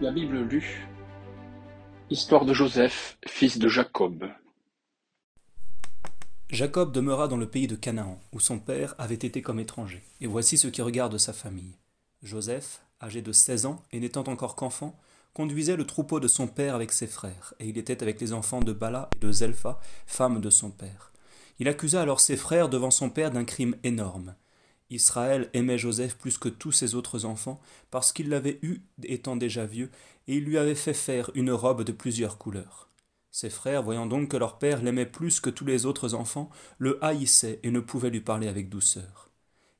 La Bible lue. Histoire de Joseph, fils de Jacob. Jacob demeura dans le pays de Canaan, où son père avait été comme étranger. Et voici ce qui regarde sa famille. Joseph, âgé de seize ans et n'étant encore qu'enfant, conduisait le troupeau de son père avec ses frères, et il était avec les enfants de Bala et de Zelpha, femme de son père. Il accusa alors ses frères devant son père d'un crime énorme. Israël aimait Joseph plus que tous ses autres enfants, parce qu'il l'avait eu étant déjà vieux, et il lui avait fait faire une robe de plusieurs couleurs. Ses frères, voyant donc que leur père l'aimait plus que tous les autres enfants, le haïssaient et ne pouvaient lui parler avec douceur.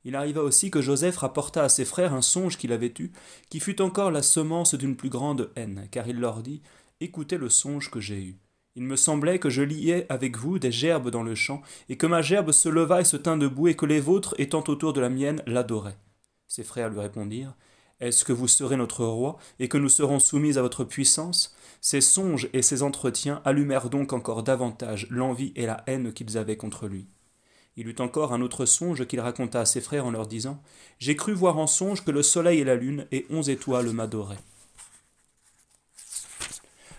Il arriva aussi que Joseph rapporta à ses frères un songe qu'il avait eu, qui fut encore la semence d'une plus grande haine, car il leur dit Écoutez le songe que j'ai eu. Il me semblait que je liais avec vous des gerbes dans le champ, et que ma gerbe se leva et se tint debout, et que les vôtres, étant autour de la mienne, l'adoraient. Ses frères lui répondirent Est-ce que vous serez notre roi, et que nous serons soumis à votre puissance? Ces songes et ces entretiens allumèrent donc encore davantage l'envie et la haine qu'ils avaient contre lui. Il eut encore un autre songe qu'il raconta à ses frères en leur disant J'ai cru voir en songe que le soleil et la lune et onze étoiles m'adoraient.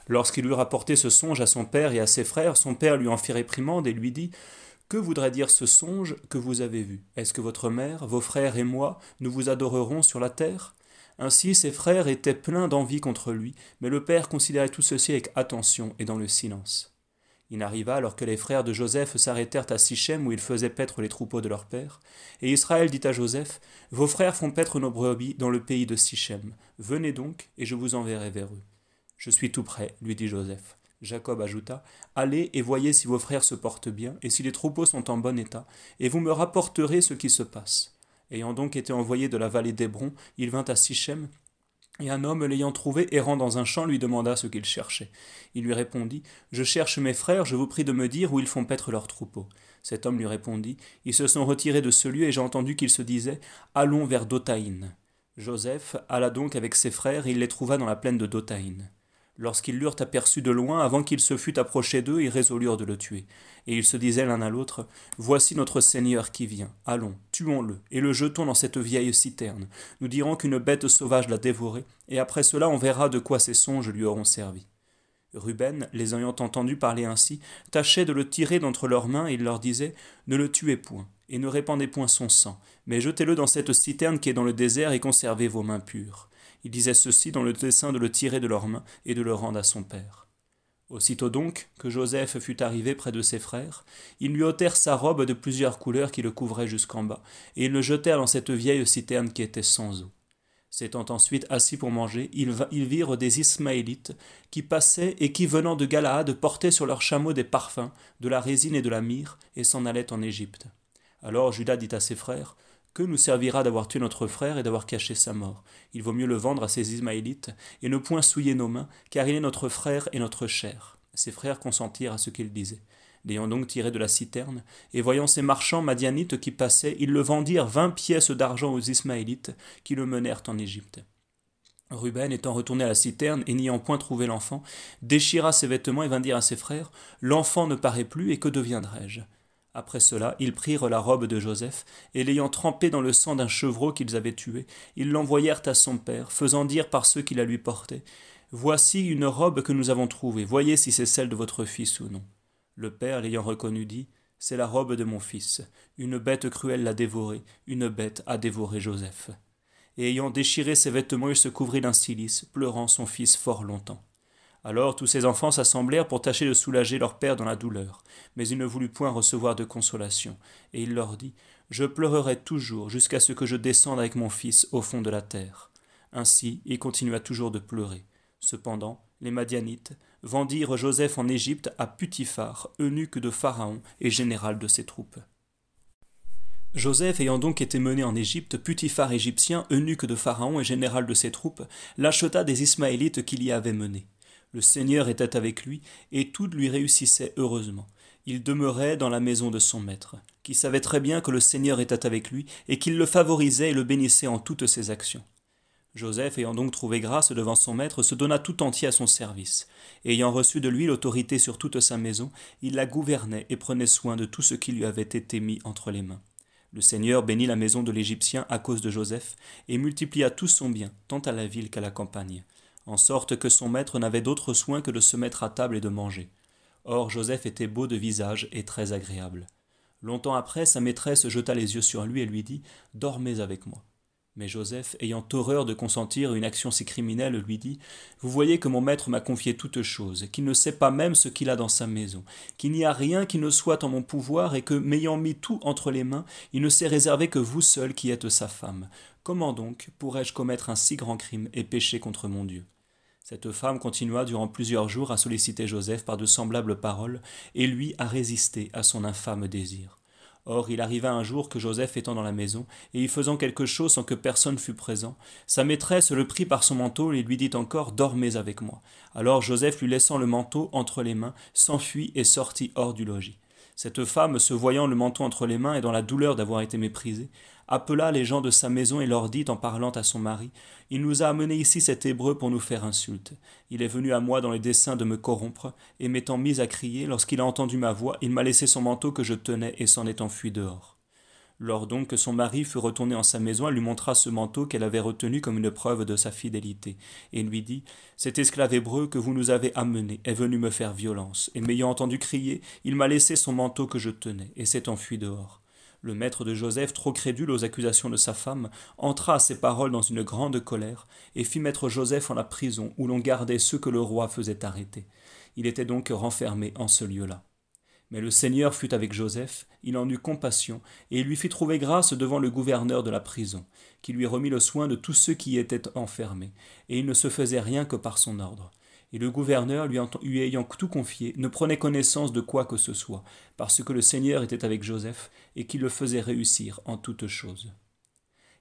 Lorsqu'il eut rapporté ce songe à son père et à ses frères, son père lui en fit réprimande et lui dit Que voudrait dire ce songe que vous avez vu? Est-ce que votre mère, vos frères et moi, nous vous adorerons sur la terre? Ainsi ses frères étaient pleins d'envie contre lui, mais le père considérait tout ceci avec attention et dans le silence. Il arriva alors que les frères de Joseph s'arrêtèrent à Sichem où ils faisaient paître les troupeaux de leur père. Et Israël dit à Joseph Vos frères font paître nos brebis dans le pays de Sichem. Venez donc, et je vous enverrai vers eux. Je suis tout prêt, lui dit Joseph. Jacob ajouta Allez et voyez si vos frères se portent bien, et si les troupeaux sont en bon état, et vous me rapporterez ce qui se passe. Ayant donc été envoyé de la vallée d'Hébron, il vint à Sichem, et un homme l'ayant trouvé errant dans un champ lui demanda ce qu'il cherchait. Il lui répondit Je cherche mes frères, je vous prie de me dire où ils font paître leurs troupeaux. Cet homme lui répondit Ils se sont retirés de ce lieu, et j'ai entendu qu'ils se disaient Allons vers Dotaïn. Joseph alla donc avec ses frères, et il les trouva dans la plaine de Dotaïn. Lorsqu'ils l'eurent aperçu de loin, avant qu'il se fût approché d'eux, ils résolurent de le tuer. Et ils se disaient l'un à l'autre Voici notre Seigneur qui vient. Allons, tuons-le, et le jetons dans cette vieille citerne. Nous dirons qu'une bête sauvage l'a dévoré, et après cela on verra de quoi ces songes lui auront servi. Ruben, les ayant entendus parler ainsi, tâchait de le tirer d'entre leurs mains, et il leur disait Ne le tuez point, et ne répandez point son sang, mais jetez-le dans cette citerne qui est dans le désert, et conservez vos mains pures. Il disait ceci dans le dessein de le tirer de leurs mains et de le rendre à son père. Aussitôt donc que Joseph fut arrivé près de ses frères, ils lui ôtèrent sa robe de plusieurs couleurs qui le couvrait jusqu'en bas, et ils le jetèrent dans cette vieille citerne qui était sans eau. S'étant ensuite assis pour manger, ils, virent des Ismaélites qui passaient et qui, venant de Galaad, portaient sur leurs chameaux des parfums, de la résine et de la myrrhe, et s'en allaient en Égypte. Alors Judas dit à ses frères que nous servira d'avoir tué notre frère et d'avoir caché sa mort? Il vaut mieux le vendre à ces Ismaélites et ne point souiller nos mains, car il est notre frère et notre chair. Ses frères consentirent à ce qu'il disait. L'ayant donc tiré de la citerne, et voyant ces marchands madianites qui passaient, ils le vendirent vingt pièces d'argent aux Ismaélites, qui le menèrent en Égypte. Ruben, étant retourné à la citerne et n'ayant point trouvé l'enfant, déchira ses vêtements et vint dire à ses frères L'enfant ne paraît plus, et que deviendrai-je? Après cela, ils prirent la robe de Joseph, et l'ayant trempée dans le sang d'un chevreau qu'ils avaient tué, ils l'envoyèrent à son père, faisant dire par ceux qui la lui portaient Voici une robe que nous avons trouvée, voyez si c'est celle de votre fils ou non. Le père, l'ayant reconnu, dit C'est la robe de mon fils. Une bête cruelle l'a dévorée, une bête a dévoré Joseph. Et ayant déchiré ses vêtements, il se couvrit d'un cilice, pleurant son fils fort longtemps. Alors tous ses enfants s'assemblèrent pour tâcher de soulager leur père dans la douleur. Mais il ne voulut point recevoir de consolation, et il leur dit Je pleurerai toujours jusqu'à ce que je descende avec mon fils au fond de la terre. Ainsi il continua toujours de pleurer. Cependant, les Madianites vendirent Joseph en Égypte à Putiphar, eunuque de Pharaon et général de ses troupes. Joseph ayant donc été mené en Égypte, Putiphar égyptien, eunuque de Pharaon et général de ses troupes, l'acheta des Ismaélites qu'il y avait menés. Le Seigneur était avec lui, et tout lui réussissait heureusement. Il demeurait dans la maison de son maître, qui savait très bien que le Seigneur était avec lui, et qu'il le favorisait et le bénissait en toutes ses actions. Joseph, ayant donc trouvé grâce devant son maître, se donna tout entier à son service. ayant reçu de lui l'autorité sur toute sa maison, il la gouvernait et prenait soin de tout ce qui lui avait été mis entre les mains. Le Seigneur bénit la maison de l'Égyptien à cause de Joseph, et multiplia tout son bien, tant à la ville qu'à la campagne. En sorte que son maître n'avait d'autre soin que de se mettre à table et de manger. Or Joseph était beau de visage et très agréable. Longtemps après, sa maîtresse jeta les yeux sur lui et lui dit Dormez avec moi. Mais Joseph, ayant horreur de consentir une action si criminelle, lui dit Vous voyez que mon maître m'a confié toute chose, qu'il ne sait pas même ce qu'il a dans sa maison, qu'il n'y a rien qui ne soit en mon pouvoir, et que, m'ayant mis tout entre les mains, il ne s'est réservé que vous seul qui êtes sa femme. Comment donc pourrais-je commettre un si grand crime et pécher contre mon Dieu? Cette femme continua durant plusieurs jours à solliciter Joseph par de semblables paroles, et lui à résister à son infâme désir. Or il arriva un jour que Joseph étant dans la maison, et y faisant quelque chose sans que personne fût présent, sa maîtresse le prit par son manteau et lui dit encore Dormez avec moi. Alors Joseph, lui laissant le manteau entre les mains, s'enfuit et sortit hors du logis. Cette femme, se voyant le manteau entre les mains et dans la douleur d'avoir été méprisée, appela les gens de sa maison et leur dit en parlant à son mari Il nous a amené ici cet hébreu pour nous faire insulte. Il est venu à moi dans les desseins de me corrompre, et m'étant mis à crier, lorsqu'il a entendu ma voix, il m'a laissé son manteau que je tenais et s'en est enfui dehors. Lors donc que son mari fut retourné en sa maison, elle lui montra ce manteau qu'elle avait retenu comme une preuve de sa fidélité, et lui dit Cet esclave hébreu que vous nous avez amené est venu me faire violence, et m'ayant entendu crier, il m'a laissé son manteau que je tenais, et s'est enfui dehors. Le maître de Joseph, trop crédule aux accusations de sa femme, entra à ces paroles dans une grande colère, et fit mettre Joseph en la prison où l'on gardait ceux que le roi faisait arrêter. Il était donc renfermé en ce lieu-là. Mais le Seigneur fut avec Joseph, il en eut compassion, et il lui fit trouver grâce devant le gouverneur de la prison, qui lui remit le soin de tous ceux qui y étaient enfermés, et il ne se faisait rien que par son ordre. Et le gouverneur, lui, ayant tout confié, ne prenait connaissance de quoi que ce soit, parce que le Seigneur était avec Joseph, et qu'il le faisait réussir en toutes choses.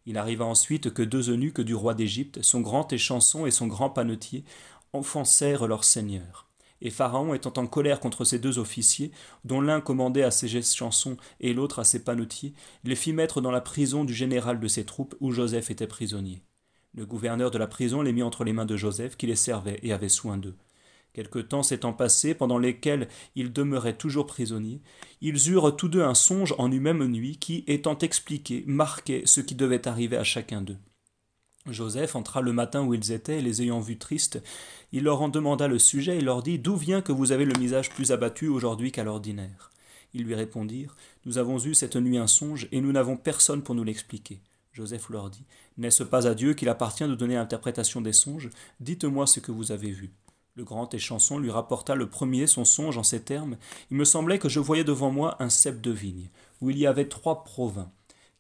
Il arriva ensuite que deux eunuques du roi d'Égypte, son grand échanson et son grand panetier, offensèrent leur Seigneur. Et Pharaon, étant en colère contre ces deux officiers, dont l'un commandait à ses chansons et l'autre à ses panetiers, les fit mettre dans la prison du général de ses troupes où Joseph était prisonnier. Le gouverneur de la prison les mit entre les mains de Joseph, qui les servait et avait soin d'eux. Quelque temps s'étant passé, pendant lesquels ils demeuraient toujours prisonniers, ils eurent tous deux un songe en une même nuit qui, étant expliqué, marquait ce qui devait arriver à chacun d'eux. Joseph entra le matin où ils étaient, et les ayant vus tristes, il leur en demanda le sujet et leur dit D'où vient que vous avez le visage plus abattu aujourd'hui qu'à l'ordinaire? Ils lui répondirent Nous avons eu cette nuit un songe, et nous n'avons personne pour nous l'expliquer. Joseph leur dit N'est-ce pas à Dieu qu'il appartient de donner interprétation des songes? Dites-moi ce que vous avez vu. Le grand échanson lui rapporta le premier son songe en ces termes Il me semblait que je voyais devant moi un cep de vigne, où il y avait trois provins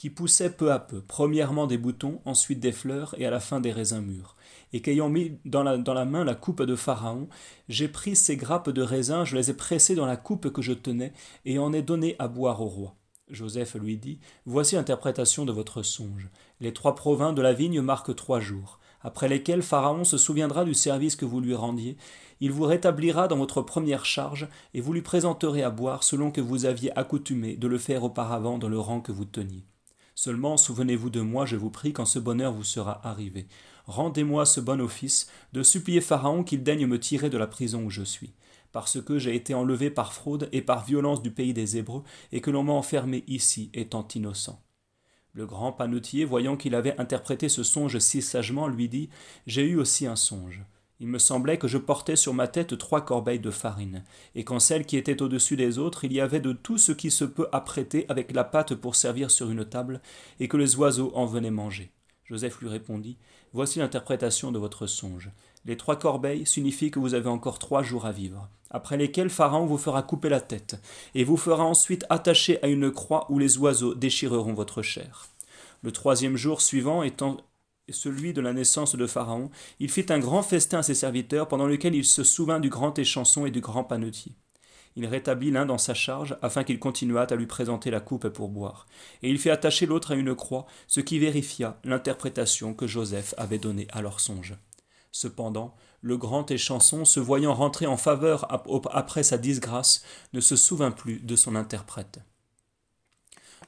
qui poussaient peu à peu, premièrement des boutons, ensuite des fleurs, et à la fin des raisins mûrs. Et qu'ayant mis dans la, main la coupe de Pharaon, j'ai pris ces grappes de raisins, je les ai pressées dans la coupe que je tenais, et en ai donné à boire au roi. Joseph lui dit Voici l'interprétation de votre songe. Les trois provins de la vigne marquent trois jours, après lesquels Pharaon se souviendra du service que vous lui rendiez. Il vous rétablira dans votre première charge, et vous lui présenterez à boire selon que vous aviez accoutumé de le faire auparavant dans le rang que vous teniez. Seulement souvenez-vous de moi, je vous prie, quand ce bonheur vous sera arrivé. Rendez-moi ce bon office, de supplier Pharaon qu'il daigne me tirer de la prison où je suis, parce que j'ai été enlevé par fraude et par violence du pays des Hébreux, et que l'on m'a enfermé ici, étant innocent. Le grand panetier, voyant qu'il avait interprété ce songe si sagement, lui dit J'ai eu aussi un songe. Il me semblait que je portais sur ma tête trois corbeilles de farine, et qu'en celle qui était au-dessus des autres, il y avait de tout ce qui se peut apprêter avec la pâte pour servir sur une table, et que les oiseaux en venaient manger. Joseph lui répondit Voici l'interprétation de votre songe. Les trois corbeilles signifient que vous avez encore trois jours à vivre, après lesquels Pharaon vous fera couper la tête, et vous fera ensuite attacher à une croix où les oiseaux déchireront votre chair. Le troisième jour suivant étant celui de la naissance de Pharaon, il fit un grand festin à ses serviteurs, pendant lequel il se souvint du grand échanson et du grand panetier. Il rétablit l'un dans sa charge, afin qu'il continuât à lui présenter la coupe pour boire, et il fit attacher l'autre à une croix, ce qui vérifia l'interprétation que Joseph avait donnée à leur songe. Cependant, le grand échanson, se voyant rentrer en faveur après sa disgrâce, ne se souvint plus de son interprète.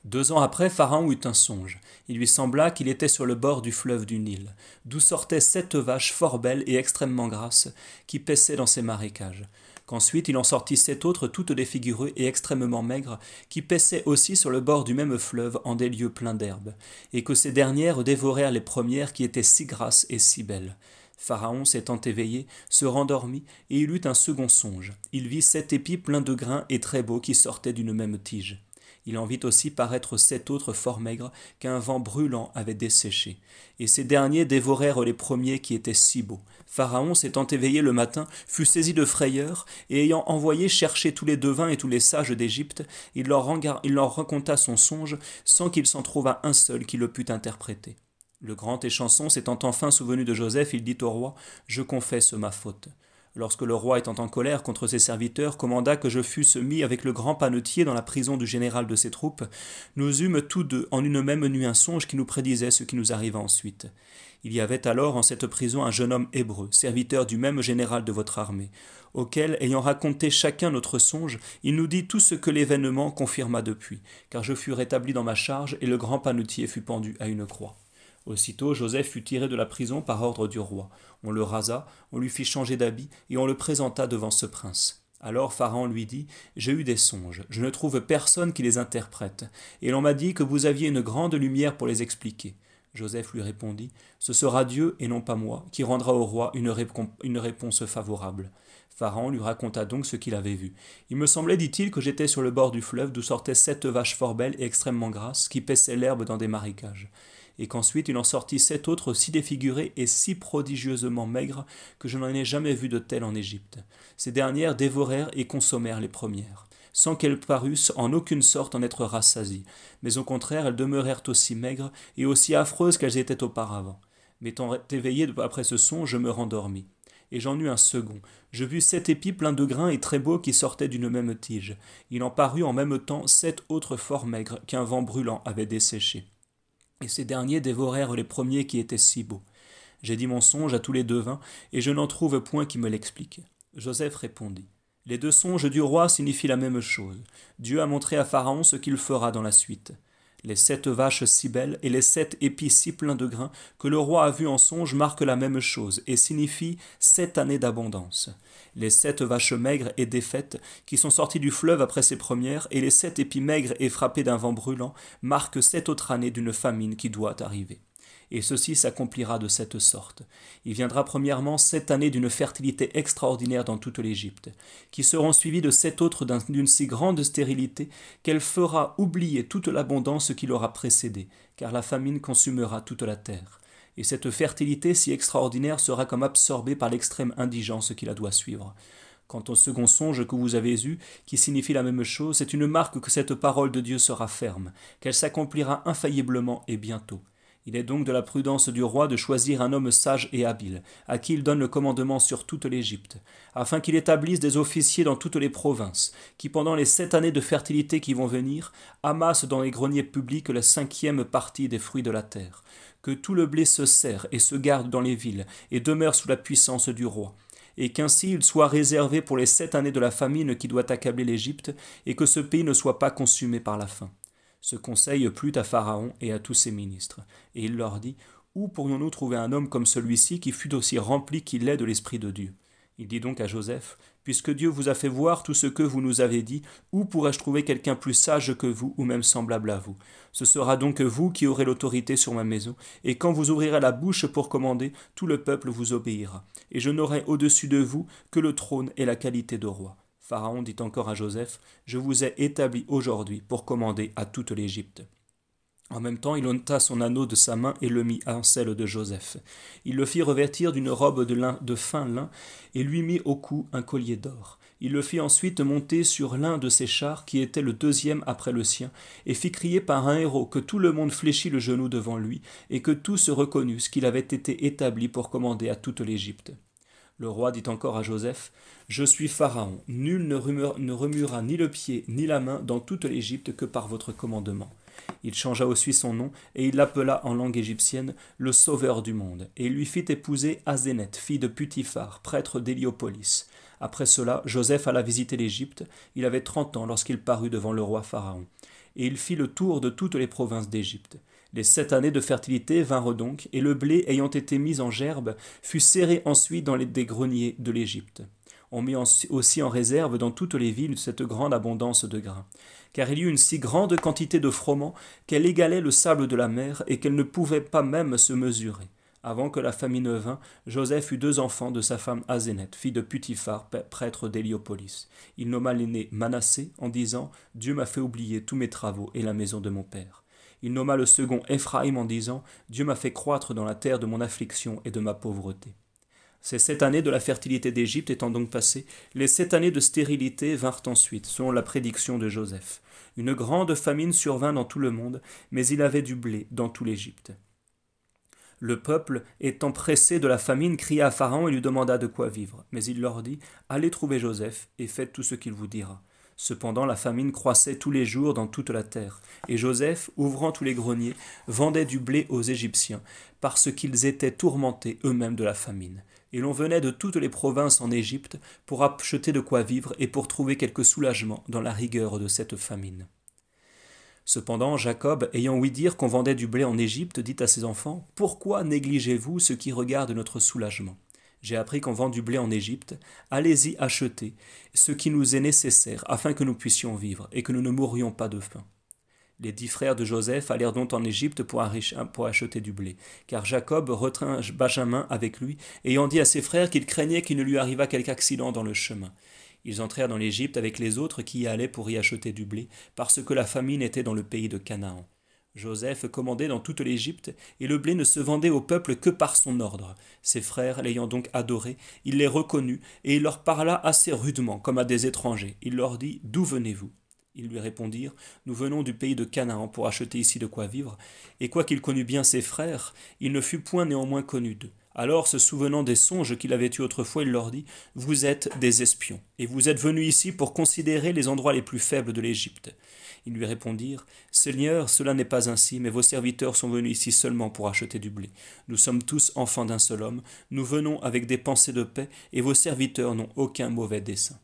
Deux ans après, Pharaon eut un songe. Il lui sembla qu'il était sur le bord du fleuve du Nil, d'où sortaient sept vaches fort belles et extrêmement grasses, qui paissaient dans ces marécages. Qu'ensuite il en sortit sept autres toutes défigurées et extrêmement maigres, qui paissaient aussi sur le bord du même fleuve en des lieux pleins d'herbes, et que ces dernières dévorèrent les premières qui étaient si grasses et si belles. Pharaon, s'étant éveillé, se rendormit, et il eut un second songe. Il vit sept épis pleins de grains et très beaux qui sortaient d'une même tige. Il en vit aussi paraître sept autres fort maigres qu'un vent brûlant avait desséchés. Et ces derniers dévorèrent les premiers qui étaient si beaux. Pharaon, s'étant éveillé le matin, fut saisi de frayeur, et ayant envoyé chercher tous les devins et tous les sages d'Égypte, il il leur raconta son songe, sans qu'il s'en trouvât un seul qui le pût interpréter. Le grand échanson s'étant enfin souvenu de Joseph, il dit au roi Je confesse ma faute lorsque le roi étant en colère contre ses serviteurs commanda que je fusse mis avec le grand panetier dans la prison du général de ses troupes, nous eûmes tous deux en une même nuit un songe qui nous prédisait ce qui nous arriva ensuite. Il y avait alors en cette prison un jeune homme hébreu, serviteur du même général de votre armée, auquel, ayant raconté chacun notre songe, il nous dit tout ce que l'événement confirma depuis, car je fus rétabli dans ma charge et le grand panetier fut pendu à une croix. Aussitôt Joseph fut tiré de la prison par ordre du roi. On le rasa, on lui fit changer d'habit, et on le présenta devant ce prince. Alors Pharaon lui dit J'ai eu des songes, je ne trouve personne qui les interprète, et l'on m'a dit que vous aviez une grande lumière pour les expliquer. Joseph lui répondit Ce sera Dieu et non pas moi qui rendra au roi une, réponse favorable. Pharaon lui raconta donc ce qu'il avait vu. Il me semblait, dit-il, que j'étais sur le bord du fleuve d'où sortaient sept vaches fort belles et extrêmement grasses qui paissaient l'herbe dans des marécages et qu'ensuite il en sortit sept autres si défigurées et si prodigieusement maigres que je n'en ai jamais vu de telles en Égypte. Ces dernières dévorèrent et consommèrent les premières, sans qu'elles parussent en aucune sorte en être rassasies, mais au contraire elles demeurèrent aussi maigres et aussi affreuses qu'elles étaient auparavant. M'étant éveillé après ce son, je me rendormis. Et j'en eus un second. Je vis sept épis pleins de grains et très beaux qui sortaient d'une même tige. Il en parut en même temps sept autres fort maigres qu'un vent brûlant avait desséchés et ces derniers dévorèrent les premiers qui étaient si beaux. J'ai dit mon songe à tous les devins, et je n'en trouve point qui me l'explique. Joseph répondit. Les deux songes du roi signifient la même chose. Dieu a montré à Pharaon ce qu'il fera dans la suite. Les sept vaches si belles et les sept épis si pleins de grains que le roi a vus en songe marquent la même chose et signifient sept années d'abondance. Les sept vaches maigres et défaites qui sont sorties du fleuve après ces premières et les sept épis maigres et frappés d'un vent brûlant marquent sept autres années d'une famine qui doit arriver et ceci s'accomplira de cette sorte. Il viendra premièrement sept années d'une fertilité extraordinaire dans toute l'Égypte, qui seront suivies de sept autres d'une si grande stérilité qu'elle fera oublier toute l'abondance qui l'aura précédée, car la famine consumera toute la terre. Et cette fertilité si extraordinaire sera comme absorbée par l'extrême indigence qui la doit suivre. Quant au second songe que vous avez eu, qui signifie la même chose, c'est une marque que cette parole de Dieu sera ferme, qu'elle s'accomplira infailliblement et bientôt. Il est donc de la prudence du roi de choisir un homme sage et habile, à qui il donne le commandement sur toute l'Égypte, afin qu'il établisse des officiers dans toutes les provinces, qui pendant les sept années de fertilité qui vont venir, amassent dans les greniers publics la cinquième partie des fruits de la terre, que tout le blé se serre et se garde dans les villes, et demeure sous la puissance du roi, et qu'ainsi il soit réservé pour les sept années de la famine qui doit accabler l'Égypte, et que ce pays ne soit pas consumé par la faim. Ce conseil plut à Pharaon et à tous ses ministres, et il leur dit Où pourrions-nous trouver un homme comme celui-ci qui fût aussi rempli qu'il l'est de l'Esprit de Dieu? Il dit donc à Joseph Puisque Dieu vous a fait voir tout ce que vous nous avez dit, où pourrais-je trouver quelqu'un plus sage que vous ou même semblable à vous? Ce sera donc vous qui aurez l'autorité sur ma maison, et quand vous ouvrirez la bouche pour commander, tout le peuple vous obéira, et je n'aurai au-dessus de vous que le trône et la qualité de roi. Pharaon dit encore à Joseph, Je vous ai établi aujourd'hui pour commander à toute l'Égypte. En même temps, il ôta son anneau de sa main et le mit en celle de Joseph. Il le fit revêtir d'une robe de, lin, de fin lin et lui mit au cou un collier d'or. Il le fit ensuite monter sur l'un de ses chars qui était le deuxième après le sien, et fit crier par un héros que tout le monde fléchit le genou devant lui, et que tous reconnussent qu'il avait été établi pour commander à toute l'Égypte. Le roi dit encore à Joseph Je suis Pharaon, nul ne, remuera ni le pied ni la main dans toute l'Égypte que par votre commandement. Il changea aussi son nom, et il l'appela en langue égyptienne le Sauveur du monde, et il lui fit épouser Azéneth, fille de Putiphar, prêtre d'Héliopolis. Après cela, Joseph alla visiter l'Égypte. Il avait trente ans lorsqu'il parut devant le roi Pharaon. Et il fit le tour de toutes les provinces d'Égypte. Les sept années de fertilité vinrent donc, et le blé ayant été mis en gerbe fut serré ensuite dans les des greniers de l'Égypte. On mit aussi en réserve dans toutes les villes cette grande abondance de grains, car il y eut une si grande quantité de froment qu'elle égalait le sable de la mer et qu'elle ne pouvait pas même se mesurer. Avant que la famine vînt, Joseph eut deux enfants de sa femme Azéneth, fille de Putiphar, prêtre d'Héliopolis. Il nomma l'aîné Manassé en disant Dieu m'a fait oublier tous mes travaux et la maison de mon père. Il nomma le second Éphraïm en disant Dieu m'a fait croître dans la terre de mon affliction et de ma pauvreté. Ces sept années de la fertilité d'Égypte étant donc passées, les sept années de stérilité vinrent ensuite, selon la prédiction de Joseph. Une grande famine survint dans tout le monde, mais il avait du blé dans tout l'Égypte. Le peuple, étant pressé de la famine, cria à Pharaon et lui demanda de quoi vivre. Mais il leur dit Allez trouver Joseph et faites tout ce qu'il vous dira. Cependant, la famine croissait tous les jours dans toute la terre. Et Joseph, ouvrant tous les greniers, vendait du blé aux Égyptiens, parce qu'ils étaient tourmentés eux-mêmes de la famine. Et l'on venait de toutes les provinces en Égypte pour acheter de quoi vivre et pour trouver quelque soulagement dans la rigueur de cette famine. Cependant, Jacob, ayant ouï dire qu'on vendait du blé en Égypte, dit à ses enfants Pourquoi négligez-vous ce qui regarde notre soulagement? J'ai appris qu'on vend du blé en Égypte. Allez-y acheter ce qui nous est nécessaire, afin que nous puissions vivre et que nous ne mourions pas de faim. Les dix frères de Joseph allèrent donc en Égypte pour, acheter du blé, car Jacob retint Benjamin avec lui, ayant dit à ses frères qu'il craignait qu'il ne lui arrivât quelque accident dans le chemin. Ils entrèrent dans l'Égypte avec les autres qui y allaient pour y acheter du blé, parce que la famine était dans le pays de Canaan. Joseph commandait dans toute l'Égypte, et le blé ne se vendait au peuple que par son ordre. Ses frères l'ayant donc adoré, il les reconnut, et il leur parla assez rudement, comme à des étrangers. Il leur dit D'où venez-vous? Ils lui répondirent Nous venons du pays de Canaan pour acheter ici de quoi vivre. Et quoiqu'il connût bien ses frères, il ne fut point néanmoins connu d'eux. Alors, se souvenant des songes qu'il avait eus autrefois, il leur dit Vous êtes des espions, et vous êtes venus ici pour considérer les endroits les plus faibles de l'Égypte. Ils lui répondirent Seigneur, cela n'est pas ainsi, mais vos serviteurs sont venus ici seulement pour acheter du blé. Nous sommes tous enfants d'un seul homme, nous venons avec des pensées de paix, et vos serviteurs n'ont aucun mauvais dessein.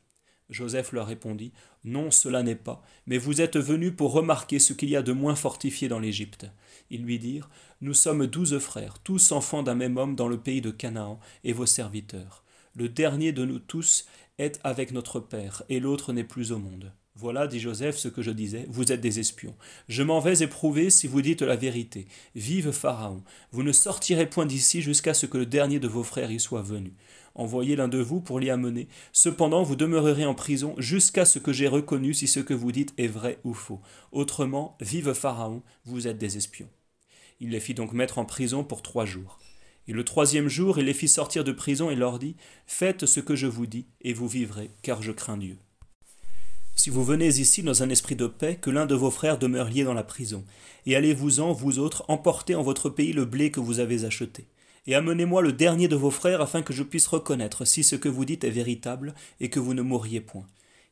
Joseph leur répondit Non, cela n'est pas, mais vous êtes venus pour remarquer ce qu'il y a de moins fortifié dans l'Égypte. Ils lui dirent Nous sommes douze frères, tous enfants d'un même homme dans le pays de Canaan, et vos serviteurs. Le dernier de nous tous est avec notre Père, et l'autre n'est plus au monde. Voilà, dit Joseph, ce que je disais, vous êtes des espions. Je m'en vais éprouver si vous dites la vérité. Vive Pharaon, vous ne sortirez point d'ici jusqu'à ce que le dernier de vos frères y soit venu. Envoyez l'un de vous pour l'y amener. Cependant, vous demeurerez en prison jusqu'à ce que j'ai reconnu si ce que vous dites est vrai ou faux. Autrement, vive Pharaon, vous êtes des espions. Il les fit donc mettre en prison pour trois jours. Et le troisième jour, il les fit sortir de prison et leur dit Faites ce que je vous dis, et vous vivrez, car je crains Dieu. Si vous venez ici dans un esprit de paix, que l'un de vos frères demeure lié dans la prison, et allez-vous-en, vous autres, emporter en votre pays le blé que vous avez acheté. Et amenez-moi le dernier de vos frères, afin que je puisse reconnaître si ce que vous dites est véritable, et que vous ne mourriez point.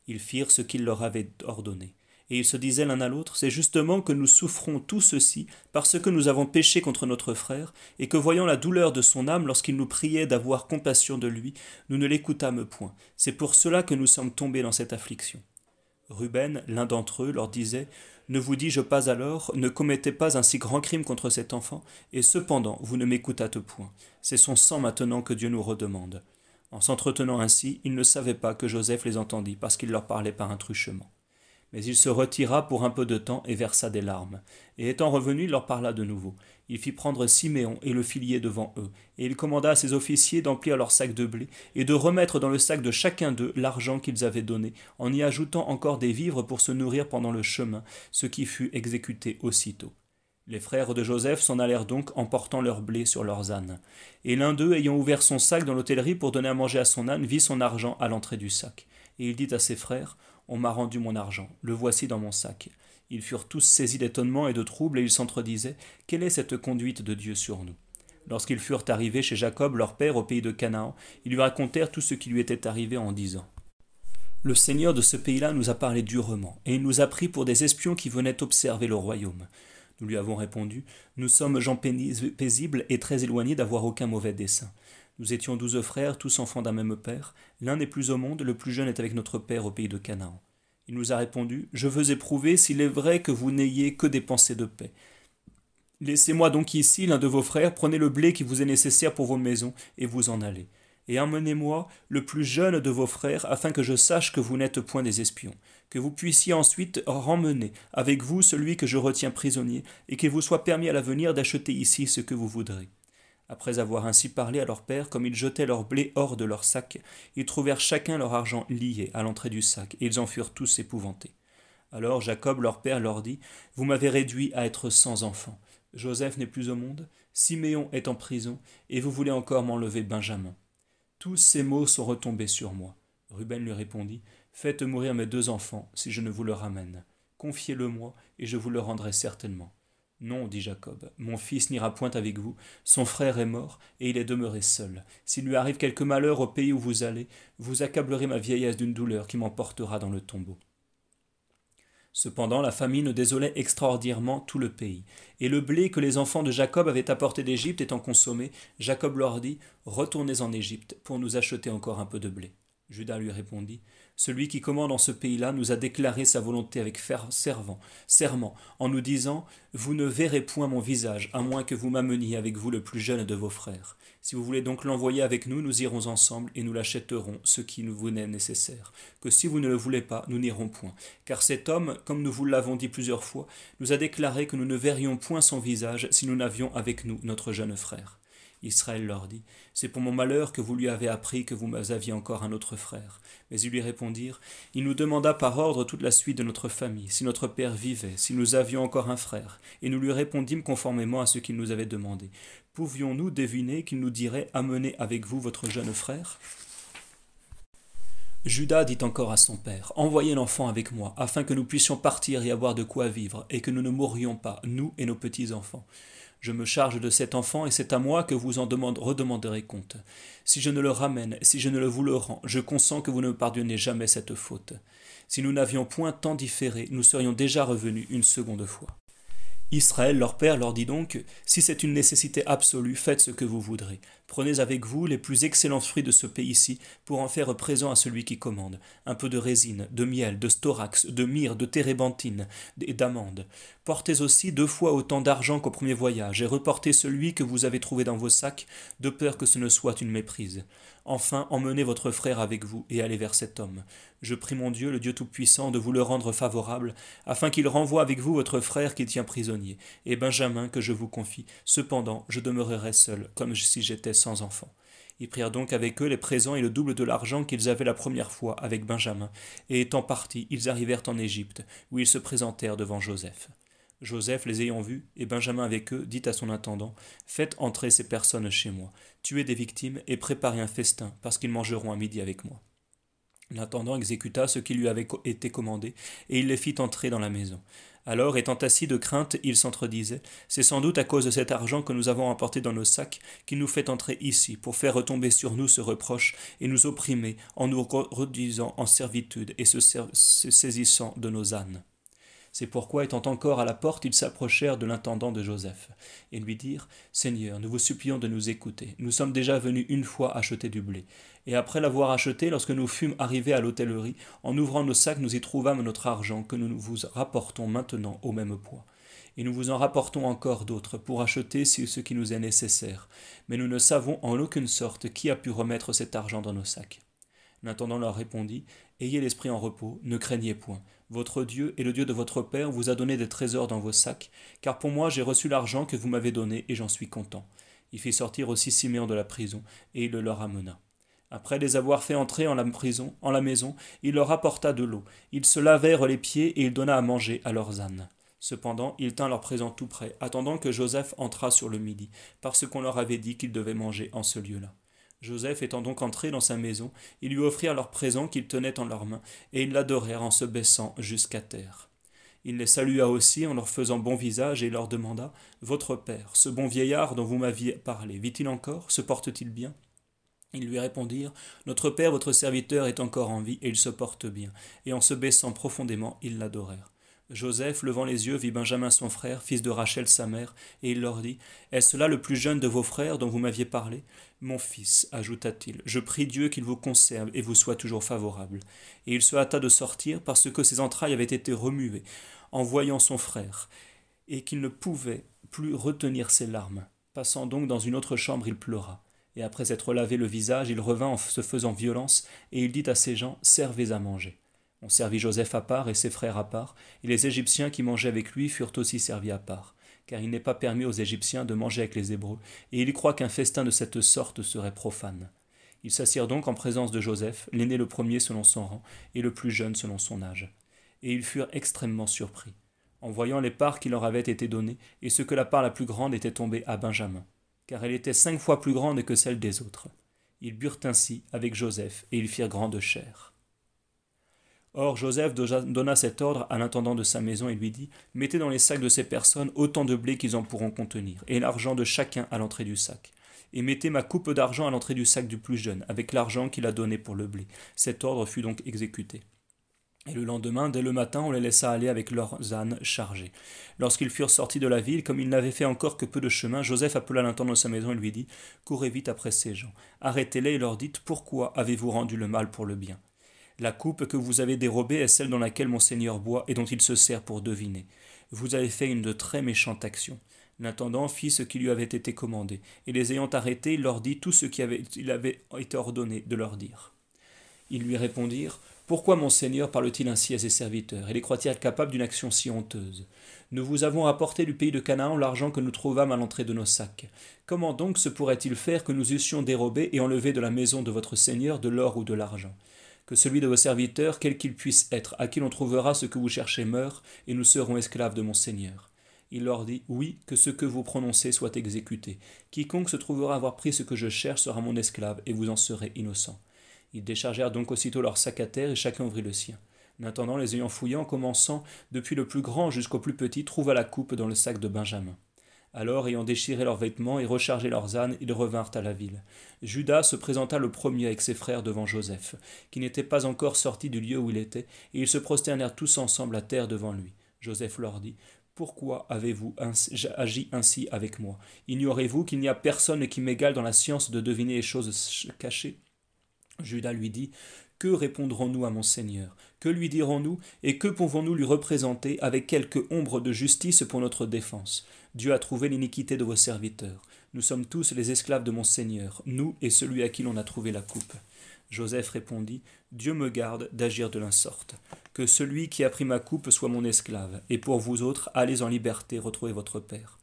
Ils firent ce qu'il leur avait ordonné. Et ils se disaient l'un à l'autre, C'est justement que nous souffrons tout ceci parce que nous avons péché contre notre frère, et que voyant la douleur de son âme lorsqu'il nous priait d'avoir compassion de lui, nous ne l'écoutâmes point. C'est pour cela que nous sommes tombés dans cette affliction. Ruben, l'un d'entre eux, leur disait Ne vous dis-je pas alors, ne commettez pas un si grand crime contre cet enfant, et cependant vous ne m'écoutâtes point. C'est son sang maintenant que Dieu nous redemande. En s'entretenant ainsi, ils ne savaient pas que Joseph les entendit, parce qu'il leur parlait par un truchement. Mais il se retira pour un peu de temps et versa des larmes. Et étant revenu, il leur parla de nouveau. Il fit prendre Siméon et le filier devant eux, et il commanda à ses officiers d'emplir leurs sacs de blé, et de remettre dans le sac de chacun d'eux l'argent qu'ils avaient donné, en y ajoutant encore des vivres pour se nourrir pendant le chemin, ce qui fut exécuté aussitôt. Les frères de Joseph s'en allèrent donc en portant leur blé sur leurs ânes. Et l'un d'eux, ayant ouvert son sac dans l'hôtellerie pour donner à manger à son âne, vit son argent à l'entrée du sac. Et il dit à ses frères On m'a rendu mon argent, le voici dans mon sac. Ils furent tous saisis d'étonnement et de trouble, et ils s'entredisaient Quelle est cette conduite de Dieu sur nous? Lorsqu'ils furent arrivés chez Jacob, leur père, au pays de Canaan, ils lui racontèrent tout ce qui lui était arrivé en disant Le Seigneur de ce pays-là nous a parlé durement, et il nous a pris pour des espions qui venaient observer le royaume. Nous lui avons répondu Nous sommes gens paisibles et très éloignés d'avoir aucun mauvais dessein. Nous étions douze frères, tous enfants d'un même père. L'un n'est plus au monde, le plus jeune est avec notre père au pays de Canaan. Il nous a répondu Je veux éprouver s'il est vrai que vous n'ayez que des pensées de paix. Laissez-moi donc ici l'un de vos frères, prenez le blé qui vous est nécessaire pour vos maisons, et vous en allez. Et emmenez-moi le plus jeune de vos frères, afin que je sache que vous n'êtes point des espions, que vous puissiez ensuite remmener avec vous celui que je retiens prisonnier, et qu'il vous soit permis à l'avenir d'acheter ici ce que vous voudrez. Après avoir ainsi parlé à leur père, comme ils jetaient leur blé hors de leur sac, ils trouvèrent chacun leur argent lié à l'entrée du sac, et ils en furent tous épouvantés. Alors Jacob, leur père, leur dit Vous m'avez réduit à être sans enfants. Joseph n'est plus au monde, Siméon est en prison, et vous voulez encore m'enlever Benjamin. Tous ces mots sont retombés sur moi. Ruben lui répondit Faites mourir mes deux enfants, si je ne vous le ramène. Confiez-le-moi, et je vous le rendrai certainement. Non, dit Jacob, mon fils n'ira point avec vous, son frère est mort, et il est demeuré seul. S'il lui arrive quelque malheur au pays où vous allez, vous accablerez ma vieillesse d'une douleur qui m'emportera dans le tombeau. Cependant la famine désolait extraordinairement tout le pays, et le blé que les enfants de Jacob avaient apporté d'Égypte étant consommé, Jacob leur dit Retournez en Égypte pour nous acheter encore un peu de blé. Judas lui répondit celui qui commande en ce pays-là nous a déclaré sa volonté avec servant, serment, en nous disant Vous ne verrez point mon visage, à moins que vous m'ameniez avec vous le plus jeune de vos frères. Si vous voulez donc l'envoyer avec nous, nous irons ensemble et nous l'achèterons, ce qui nous venait nécessaire. Que si vous ne le voulez pas, nous n'irons point. Car cet homme, comme nous vous l'avons dit plusieurs fois, nous a déclaré que nous ne verrions point son visage si nous n'avions avec nous notre jeune frère. Israël leur dit C'est pour mon malheur que vous lui avez appris que vous aviez encore un autre frère. Mais ils lui répondirent Il nous demanda par ordre toute la suite de notre famille, si notre père vivait, si nous avions encore un frère. Et nous lui répondîmes conformément à ce qu'il nous avait demandé. Pouvions-nous deviner qu'il nous dirait Amenez avec vous votre jeune frère? Judas dit encore à son père Envoyez l'enfant avec moi, afin que nous puissions partir et avoir de quoi vivre, et que nous ne mourions pas, nous et nos petits-enfants. Je me charge de cet enfant et c'est à moi que vous en redemanderez compte. Si je ne le ramène, si je ne le vous le rends, je consens que vous ne me pardonnez jamais cette faute. Si nous n'avions point tant différé, nous serions déjà revenus une seconde fois. Israël, leur père, leur dit donc Si c'est une nécessité absolue, faites ce que vous voudrez. Prenez avec vous les plus excellents fruits de ce pays-ci pour en faire présent à celui qui commande. Un peu de résine, de miel, de storax, de myrrhe, de térébenthine et d'amandes. Portez aussi deux fois autant d'argent qu'au premier voyage et reportez celui que vous avez trouvé dans vos sacs, de peur que ce ne soit une méprise. Enfin, emmenez votre frère avec vous et allez vers cet homme. Je prie mon Dieu, le Dieu Tout-Puissant, de vous le rendre favorable, afin qu'il renvoie avec vous votre frère qui tient prisonnier, et Benjamin que je vous confie. Cependant, je demeurerai seul, comme si j'étais sans enfant. Ils prirent donc avec eux les présents et le double de l'argent qu'ils avaient la première fois avec Benjamin, et étant partis, ils arrivèrent en Égypte, où ils se présentèrent devant Joseph. Joseph, les ayant vus, et Benjamin avec eux, dit à son intendant Faites entrer ces personnes chez moi, tuez des victimes et préparez un festin, parce qu'ils mangeront à midi avec moi. L'intendant exécuta ce qui lui avait été commandé, et il les fit entrer dans la maison. Alors, étant assis de crainte, il s'entredisait C'est sans doute à cause de cet argent que nous avons emporté dans nos sacs qu'il nous fait entrer ici, pour faire retomber sur nous ce reproche et nous opprimer en nous réduisant en servitude et se saisissant de nos ânes. C'est pourquoi, étant encore à la porte, ils s'approchèrent de l'intendant de Joseph, et lui dirent Seigneur, nous vous supplions de nous écouter. Nous sommes déjà venus une fois acheter du blé. Et après l'avoir acheté, lorsque nous fûmes arrivés à l'hôtellerie, en ouvrant nos sacs, nous y trouvâmes notre argent que nous vous rapportons maintenant au même poids. Et nous vous en rapportons encore d'autres pour acheter ce qui nous est nécessaire. Mais nous ne savons en aucune sorte qui a pu remettre cet argent dans nos sacs. L'intendant leur répondit Ayez l'esprit en repos, ne craignez point. Votre Dieu et le Dieu de votre Père vous a donné des trésors dans vos sacs, car pour moi j'ai reçu l'argent que vous m'avez donné, et j'en suis content. Il fit sortir aussi Siméon de la prison, et il le leur amena. Après les avoir fait entrer en la prison, en la maison, il leur apporta de l'eau. Ils se lavèrent les pieds et il donna à manger à leurs ânes. Cependant, il tint leur présent tout près, attendant que Joseph entrât sur le midi, parce qu'on leur avait dit qu'ils devaient manger en ce lieu-là. Joseph étant donc entré dans sa maison, ils lui offrirent leurs présents qu'ils tenaient en leurs mains, et ils l'adorèrent en se baissant jusqu'à terre. Il les salua aussi en leur faisant bon visage et leur demanda Votre père, ce bon vieillard dont vous m'aviez parlé, vit-il encore? Se porte-t-il bien? Ils lui répondirent Notre père, votre serviteur, est encore en vie et il se porte bien. Et en se baissant profondément, ils l'adorèrent. Joseph, levant les yeux, vit Benjamin son frère, fils de Rachel sa mère, et il leur dit Est-ce là le plus jeune de vos frères dont vous m'aviez parlé? Mon fils, ajouta-t-il, je prie Dieu qu'il vous conserve et vous soit toujours favorable. Et il se hâta de sortir parce que ses entrailles avaient été remuées en voyant son frère, et qu'il ne pouvait plus retenir ses larmes. Passant donc dans une autre chambre, il pleura. Et après s'être lavé le visage, il revint en se faisant violence, et il dit à ses gens Servez à manger. On servit Joseph à part et ses frères à part, et les Égyptiens qui mangeaient avec lui furent aussi servis à part. Car il n'est pas permis aux Égyptiens de manger avec les Hébreux, et il croit qu'un festin de cette sorte serait profane. Ils s'assirent donc en présence de Joseph, l'aîné le premier selon son rang, et le plus jeune selon son âge. Et ils furent extrêmement surpris, en voyant les parts qui leur avaient été données, et ce que la part la plus grande était tombée à Benjamin, car elle était cinq fois plus grande que celle des autres. Ils burent ainsi avec Joseph, et ils firent grande chair. Or Joseph donna cet ordre à l'intendant de sa maison et lui dit Mettez dans les sacs de ces personnes autant de blé qu'ils en pourront contenir, et l'argent de chacun à l'entrée du sac. Et mettez ma coupe d'argent à l'entrée du sac du plus jeune, avec l'argent qu'il a donné pour le blé. Cet ordre fut donc exécuté. Et le lendemain, dès le matin, on les laissa aller avec leurs ânes chargés. Lorsqu'ils furent sortis de la ville, comme ils n'avaient fait encore que peu de chemin, Joseph appela l'intendant de sa maison et lui dit Courez vite après ces gens. Arrêtez-les et leur dites Pourquoi avez-vous rendu le mal pour le bien? La coupe que vous avez dérobée est celle dans laquelle mon Seigneur boit et dont il se sert pour deviner. Vous avez fait une de très méchante action. L'intendant fit ce qui lui avait été commandé, et les ayant arrêtés, il leur dit tout ce qu'il avait, été ordonné de leur dire. Ils lui répondirent Pourquoi mon Seigneur parle-t-il ainsi à ses serviteurs, et les croit-il capables d'une action si honteuse? Nous vous avons apporté du pays de Canaan l'argent que nous trouvâmes à l'entrée de nos sacs. Comment donc se pourrait-il faire que nous eussions dérobé et enlevé de la maison de votre Seigneur de l'or ou de l'argent? Que celui de vos serviteurs, quel qu'il puisse être, à qui l'on trouvera ce que vous cherchez meure, et nous serons esclaves de mon Seigneur. Il leur dit Oui, que ce que vous prononcez soit exécuté. Quiconque se trouvera avoir pris ce que je cherche sera mon esclave, et vous en serez innocent. Ils déchargèrent donc aussitôt leur sac à terre, et chacun ouvrit le sien. Maintenant, les ayant fouillés, en commençant depuis le plus grand jusqu'au plus petit, trouva la coupe dans le sac de Benjamin. Alors, ayant déchiré leurs vêtements et rechargé leurs ânes, ils revinrent à la ville. Judas se présenta le premier avec ses frères devant Joseph, qui n'était pas encore sorti du lieu où il était, et ils se prosternèrent tous ensemble à terre devant lui. Joseph leur dit pourquoi avez-vous agi ainsi avec moi? Ignorez-vous qu'il n'y a personne qui m'égale dans la science de deviner les choses cachées? Judas lui dit que répondrons-nous à mon Seigneur? Que lui dirons-nous? Et que pouvons-nous lui représenter avec quelque ombre de justice pour notre défense? Dieu a trouvé l'iniquité de vos serviteurs. Nous sommes tous les esclaves de mon Seigneur, nous et celui à qui l'on a trouvé la coupe. Joseph répondit Dieu me garde d'agir de l'insorte. Que celui qui a pris ma coupe soit mon esclave, et pour vous autres, allez en liberté retrouver votre Père.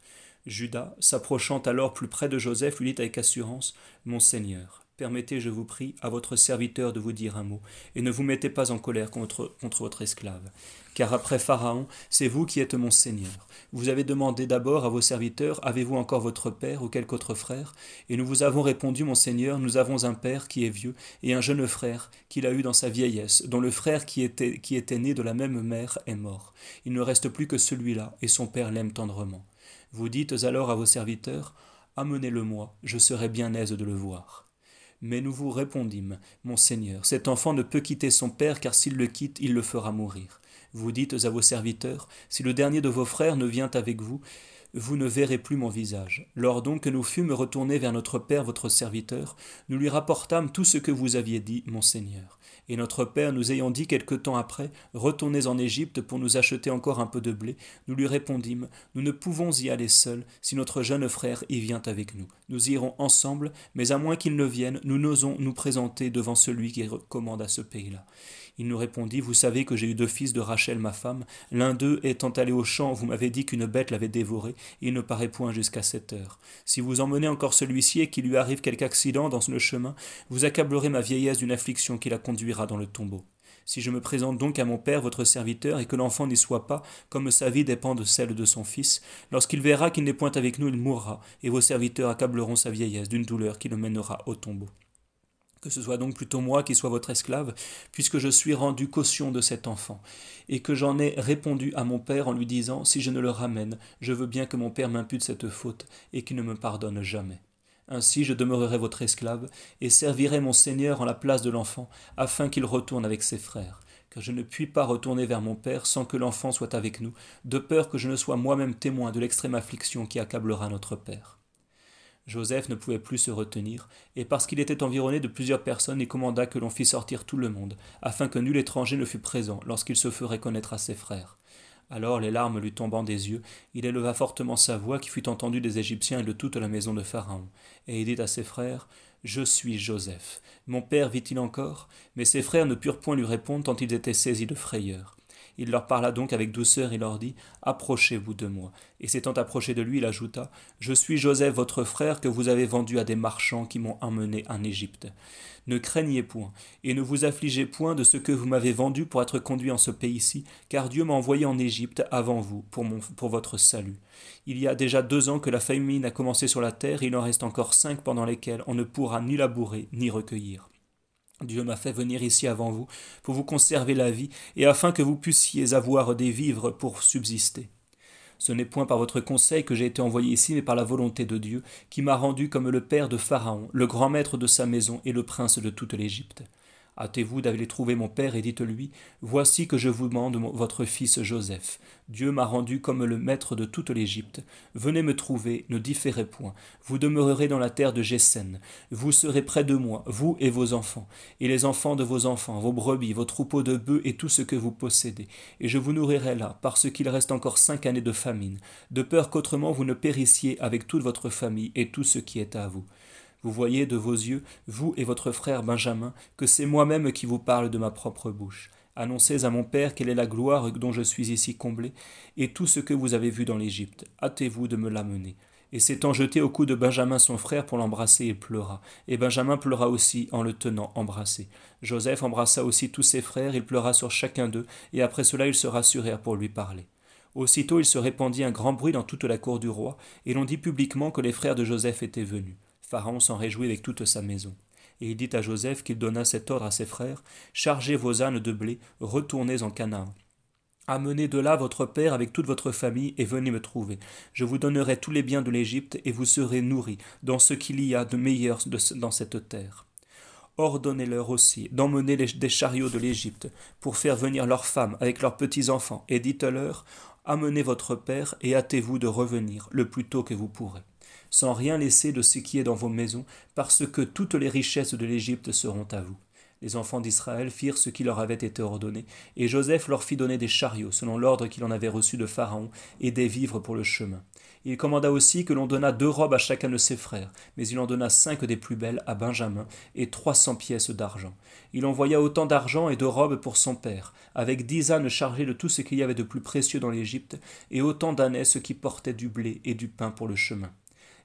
Judas, s'approchant alors plus près de Joseph, lui dit avec assurance Mon Seigneur, Permettez, je vous prie, à votre serviteur de vous dire un mot, et ne vous mettez pas en colère contre, contre votre esclave. Car après Pharaon, c'est vous qui êtes mon Seigneur. Vous avez demandé d'abord à vos serviteurs, avez-vous encore votre père ou quelque autre frère? Et nous vous avons répondu, mon Seigneur, nous avons un père qui est vieux, et un jeune frère qu'il a eu dans sa vieillesse, dont le frère qui était, né de la même mère est mort. Il ne reste plus que celui-là, et son père l'aime tendrement. Vous dites alors à vos serviteurs, Amenez-le-moi, je serai bien aise de le voir. Mais nous vous répondîmes, Mon Seigneur, cet enfant ne peut quitter son père, car s'il le quitte, il le fera mourir. Vous dites à vos serviteurs, Si le dernier de vos frères ne vient avec vous, vous ne verrez plus mon visage. Lors donc que nous fûmes retournés vers notre Père votre serviteur, nous lui rapportâmes tout ce que vous aviez dit, mon Seigneur. Et notre Père nous ayant dit quelque temps après, Retournez en Égypte pour nous acheter encore un peu de blé, nous lui répondîmes, Nous ne pouvons y aller seuls, si notre jeune frère y vient avec nous. Nous irons ensemble, mais à moins qu'il ne vienne, nous n'osons nous présenter devant celui qui recommande à ce pays-là. Il nous répondit, Vous savez que j'ai eu deux fils de Rachel, ma femme. L'un d'eux étant allé au champ, vous m'avez dit qu'une bête l'avait dévoré, il ne paraît point jusqu'à cette heure. Si vous emmenez encore celui-ci et qu'il lui arrive quelque accident dans le chemin, vous accablerez ma vieillesse d'une affliction qui la conduira dans le tombeau. Si je me présente donc à mon père, votre serviteur, et que l'enfant n'y soit pas, comme sa vie dépend de celle de son fils, lorsqu'il verra qu'il n'est point avec nous, il mourra, et vos serviteurs accableront sa vieillesse d'une douleur qui le mènera au tombeau que ce soit donc plutôt moi qui sois votre esclave, puisque je suis rendu caution de cet enfant, et que j'en ai répondu à mon père en lui disant Si je ne le ramène, je veux bien que mon père m'impute cette faute, et qu'il ne me pardonne jamais. Ainsi je demeurerai votre esclave, et servirai mon Seigneur en la place de l'enfant, afin qu'il retourne avec ses frères. Car je ne puis pas retourner vers mon Père sans que l'enfant soit avec nous, de peur que je ne sois moi-même témoin de l'extrême affliction qui accablera notre Père. Joseph ne pouvait plus se retenir, et parce qu'il était environné de plusieurs personnes, il commanda que l'on fît sortir tout le monde, afin que nul étranger ne fût présent lorsqu'il se ferait connaître à ses frères. Alors, les larmes lui tombant des yeux, il éleva fortement sa voix qui fut entendue des Égyptiens et de toute la maison de Pharaon, et il dit à ses frères Je suis Joseph. Mon père vit-il encore? Mais ses frères ne purent point lui répondre tant ils étaient saisis de frayeur. Il leur parla donc avec douceur et leur dit Approchez-vous de moi. Et s'étant approché de lui, il ajouta Je suis Joseph, votre frère, que vous avez vendu à des marchands qui m'ont emmené en Égypte. Ne craignez point, et ne vous affligez point de ce que vous m'avez vendu pour être conduit en ce pays-ci, car Dieu m'a envoyé en Égypte avant vous, pour, mon, pour votre salut. Il y a déjà deux ans que la famine a commencé sur la terre, il en reste encore cinq pendant lesquels on ne pourra ni labourer ni recueillir. Dieu m'a fait venir ici avant vous, pour vous conserver la vie, et afin que vous puissiez avoir des vivres pour subsister. Ce n'est point par votre conseil que j'ai été envoyé ici, mais par la volonté de Dieu, qui m'a rendu comme le père de Pharaon, le grand maître de sa maison et le prince de toute l'Égypte. Hâtez-vous d'aller trouver mon père et dites-lui Voici que je vous demande votre fils Joseph. Dieu m'a rendu comme le maître de toute l'Égypte. Venez me trouver, ne différez point. Vous demeurerez dans la terre de Gésen. Vous serez près de moi, vous et vos enfants, et les enfants de vos enfants, vos brebis, vos troupeaux de bœufs et tout ce que vous possédez. Et je vous nourrirai là, parce qu'il reste encore cinq années de famine, de peur qu'autrement vous ne périssiez avec toute votre famille et tout ce qui est à vous. Vous voyez de vos yeux, vous et votre frère Benjamin, que c'est moi-même qui vous parle de ma propre bouche. Annoncez à mon Père quelle est la gloire dont je suis ici comblé, et tout ce que vous avez vu dans l'Égypte. Hâtez-vous de me l'amener. Et s'étant jeté au cou de Benjamin son frère pour l'embrasser, il pleura. Et Benjamin pleura aussi en le tenant embrassé. Joseph embrassa aussi tous ses frères, il pleura sur chacun d'eux, et après cela ils se rassurèrent pour lui parler. Aussitôt il se répandit un grand bruit dans toute la cour du roi, et l'on dit publiquement que les frères de Joseph étaient venus. Pharaon s'en réjouit avec toute sa maison. Et il dit à Joseph qu'il donna cet ordre à ses frères Chargez vos ânes de blé, retournez en Canaan. Amenez de là votre père avec toute votre famille et venez me trouver. Je vous donnerai tous les biens de l'Égypte et vous serez nourris dans ce qu'il y a de meilleur dans cette terre. Ordonnez-leur aussi d'emmener des chariots de l'Égypte pour faire venir leurs femmes avec leurs petits-enfants et dites-leur Amenez votre père et hâtez-vous de revenir le plus tôt que vous pourrez sans rien laisser de ce qui est dans vos maisons, parce que toutes les richesses de l'Égypte seront à vous. Les enfants d'Israël firent ce qui leur avait été ordonné, et Joseph leur fit donner des chariots, selon l'ordre qu'il en avait reçu de Pharaon, et des vivres pour le chemin. Il commanda aussi que l'on donnât deux robes à chacun de ses frères, mais il en donna cinq des plus belles à Benjamin, et trois cents pièces d'argent. Il envoya autant d'argent et de robes pour son père, avec dix ânes chargés de tout ce qu'il y avait de plus précieux dans l'Égypte, et autant d'ânesses qui portaient du blé et du pain pour le chemin.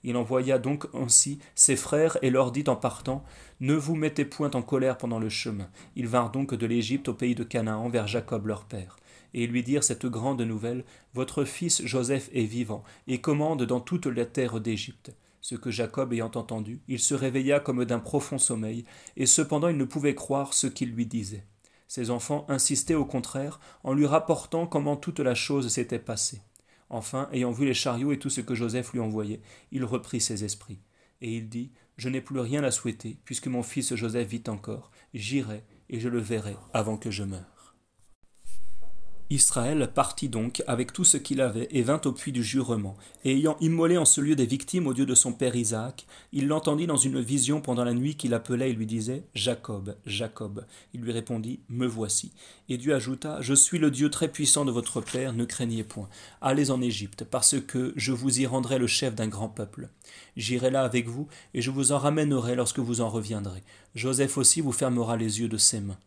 Il envoya donc ainsi ses frères et leur dit en partant Ne vous mettez point en colère pendant le chemin. Ils vinrent donc de l'Égypte au pays de Canaan vers Jacob leur père. Et lui dirent cette grande nouvelle Votre fils Joseph est vivant, et commande dans toute la terre d'Égypte. Ce que Jacob ayant entendu, il se réveilla comme d'un profond sommeil, et cependant il ne pouvait croire ce qu'il lui disait. Ses enfants insistaient au contraire, en lui rapportant comment toute la chose s'était passée. Enfin, ayant vu les chariots et tout ce que Joseph lui envoyait, il reprit ses esprits. Et il dit Je n'ai plus rien à souhaiter, puisque mon fils Joseph vit encore. J'irai et je le verrai avant que je meure. Israël partit donc avec tout ce qu'il avait et vint au puits du jurement. Et ayant immolé en ce lieu des victimes au Dieu de son père Isaac, il l'entendit dans une vision pendant la nuit qu'il appelait et lui disait Jacob, Jacob. Il lui répondit Me voici. Et Dieu ajouta Je suis le Dieu très puissant de votre père, ne craignez point. Allez en Égypte, parce que je vous y rendrai le chef d'un grand peuple. J'irai là avec vous, et je vous en ramènerai lorsque vous en reviendrez. Joseph aussi vous fermera les yeux de ses mains.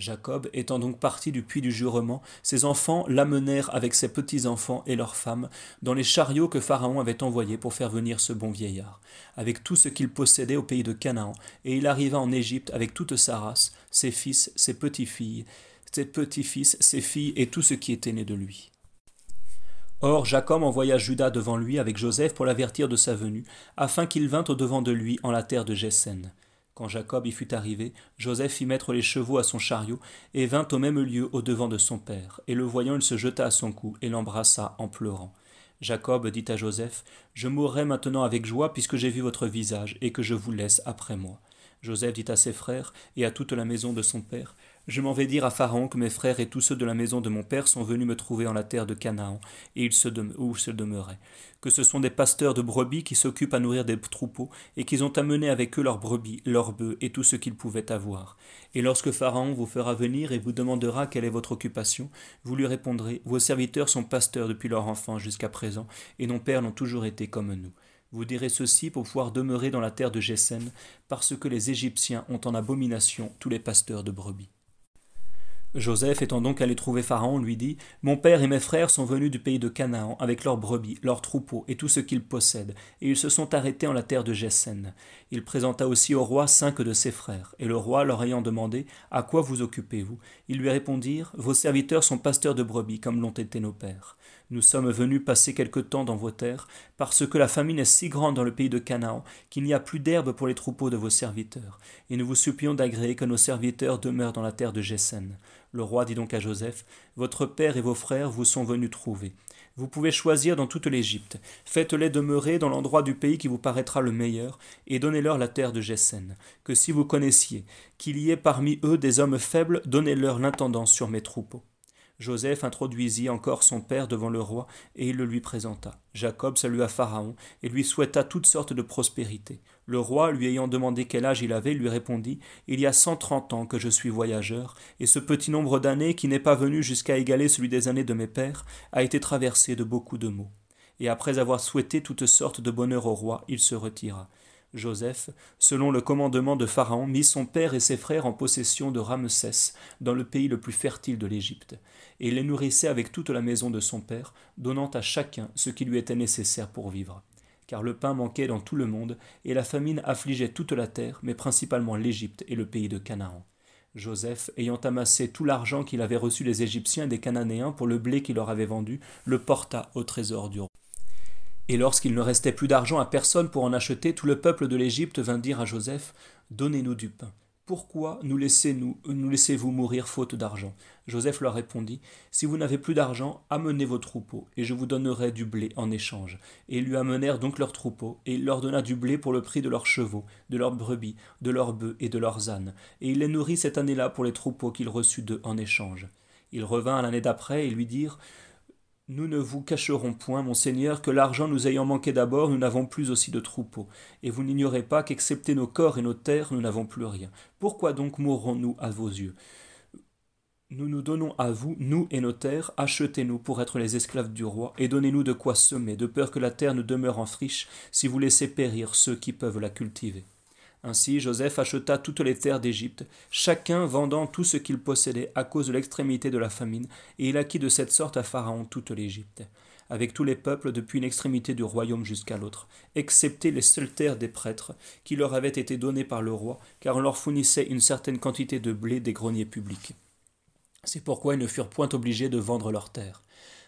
Jacob étant donc parti du puits du jurement, ses enfants l'amenèrent avec ses petits-enfants et leurs femmes dans les chariots que Pharaon avait envoyés pour faire venir ce bon vieillard, avec tout ce qu'il possédait au pays de Canaan, et il arriva en Égypte avec toute sa race, ses fils, ses petits-filles, ses petits-fils, ses filles et tout ce qui était né de lui. Or Jacob envoya Judas devant lui avec Joseph pour l'avertir de sa venue, afin qu'il vînt au devant de lui en la terre de Jéssen. Quand Jacob y fut arrivé, Joseph fit mettre les chevaux à son chariot, et vint au même lieu au devant de son père. Et le voyant, il se jeta à son cou, et l'embrassa en pleurant. Jacob dit à Joseph, Je mourrai maintenant avec joie, puisque j'ai vu votre visage, et que je vous laisse après moi. Joseph dit à ses frères, et à toute la maison de son père, je m'en vais dire à Pharaon que mes frères et tous ceux de la maison de mon père sont venus me trouver en la terre de Canaan, et ils se où se demeuraient. Que ce sont des pasteurs de brebis qui s'occupent à nourrir des troupeaux, et qu'ils ont amené avec eux leurs brebis, leurs bœufs et tout ce qu'ils pouvaient avoir. Et lorsque Pharaon vous fera venir et vous demandera quelle est votre occupation, vous lui répondrez Vos serviteurs sont pasteurs depuis leur enfance jusqu'à présent, et nos pères l'ont toujours été comme nous. Vous direz ceci pour pouvoir demeurer dans la terre de Gésen, parce que les Égyptiens ont en abomination tous les pasteurs de brebis. Joseph étant donc allé trouver Pharaon, lui dit Mon père et mes frères sont venus du pays de Canaan avec leurs brebis, leurs troupeaux et tout ce qu'ils possèdent, et ils se sont arrêtés en la terre de Gessen. Il présenta aussi au roi cinq de ses frères, et le roi leur ayant demandé À quoi vous occupez-vous? Ils lui répondirent Vos serviteurs sont pasteurs de brebis, comme l'ont été nos pères. Nous sommes venus passer quelque temps dans vos terres, parce que la famine est si grande dans le pays de Canaan qu'il n'y a plus d'herbe pour les troupeaux de vos serviteurs, et nous vous supplions d'agréer que nos serviteurs demeurent dans la terre de Gessen. Le roi dit donc à Joseph Votre père et vos frères vous sont venus trouver. Vous pouvez choisir dans toute l'Égypte. Faites-les demeurer dans l'endroit du pays qui vous paraîtra le meilleur, et donnez-leur la terre de Gessen. Que si vous connaissiez qu'il y ait parmi eux des hommes faibles, donnez-leur l'intendance sur mes troupeaux. Joseph introduisit encore son père devant le roi, et il le lui présenta. Jacob salua Pharaon, et lui souhaita toutes sortes de prospérité. Le roi, lui ayant demandé quel âge il avait, lui répondit Il y a cent trente ans que je suis voyageur, et ce petit nombre d'années, qui n'est pas venu jusqu'à égaler celui des années de mes pères, a été traversé de beaucoup de maux. Et après avoir souhaité toutes sortes de bonheur au roi, il se retira. Joseph, selon le commandement de Pharaon, mit son père et ses frères en possession de Ramsès, dans le pays le plus fertile de l'Égypte, et les nourrissait avec toute la maison de son père, donnant à chacun ce qui lui était nécessaire pour vivre. Car le pain manquait dans tout le monde, et la famine affligeait toute la terre, mais principalement l'Égypte et le pays de Canaan. Joseph, ayant amassé tout l'argent qu'il avait reçu des Égyptiens et des Cananéens pour le blé qu'il leur avait vendu, le porta au trésor du roi. Et lorsqu'il ne restait plus d'argent à personne pour en acheter, tout le peuple de l'Égypte vint dire à Joseph Donnez-nous du pain. Pourquoi nous laissez-nous, nous laissez-vous mourir faute d'argent? Joseph leur répondit Si vous n'avez plus d'argent, amenez vos troupeaux, et je vous donnerai du blé en échange. Et ils lui amenèrent donc leurs troupeaux, et il leur donna du blé pour le prix de leurs chevaux, de leurs brebis, de leurs bœufs et de leurs ânes. Et il les nourrit cette année-là pour les troupeaux qu'il reçut d'eux en échange. Il revint l'année d'après et lui dirent nous ne vous cacherons point, mon Seigneur, que l'argent nous ayant manqué d'abord, nous n'avons plus aussi de troupeaux. Et vous n'ignorez pas qu'excepté nos corps et nos terres, nous n'avons plus rien. Pourquoi donc mourrons-nous à vos yeux? Nous nous donnons à vous, nous et nos terres, achetez-nous pour être les esclaves du roi, et donnez-nous de quoi semer, de peur que la terre ne demeure en friche, si vous laissez périr ceux qui peuvent la cultiver. Ainsi Joseph acheta toutes les terres d'Égypte, chacun vendant tout ce qu'il possédait à cause de l'extrémité de la famine, et il acquit de cette sorte à Pharaon toute l'Égypte, avec tous les peuples depuis une extrémité du royaume jusqu'à l'autre, excepté les seules terres des prêtres, qui leur avaient été données par le roi, car on leur fournissait une certaine quantité de blé des greniers publics. C'est pourquoi ils ne furent point obligés de vendre leurs terres.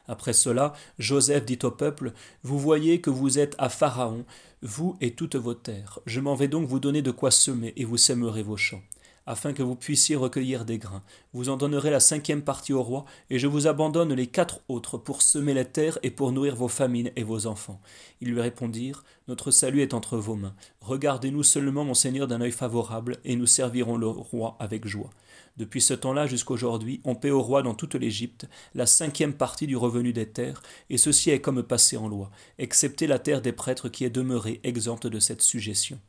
Après cela, Joseph dit au peuple, Vous voyez que vous êtes à Pharaon, vous et toutes vos terres. Je m'en vais donc vous donner de quoi semer, et vous sèmerez vos champs, afin que vous puissiez recueillir des grains. Vous en donnerez la cinquième partie au roi, et je vous abandonne les quatre autres pour semer les terres et pour nourrir vos famines et vos enfants. Ils lui répondirent, Notre salut est entre vos mains. Regardez-nous seulement, mon Seigneur, d'un œil favorable, et nous servirons le roi avec joie. Depuis ce temps-là jusqu'aujourd'hui, on paie au roi dans toute l'Égypte la cinquième partie du revenu des terres, et ceci est comme passé en loi, excepté la terre des prêtres qui est demeurée exempte de cette suggestion.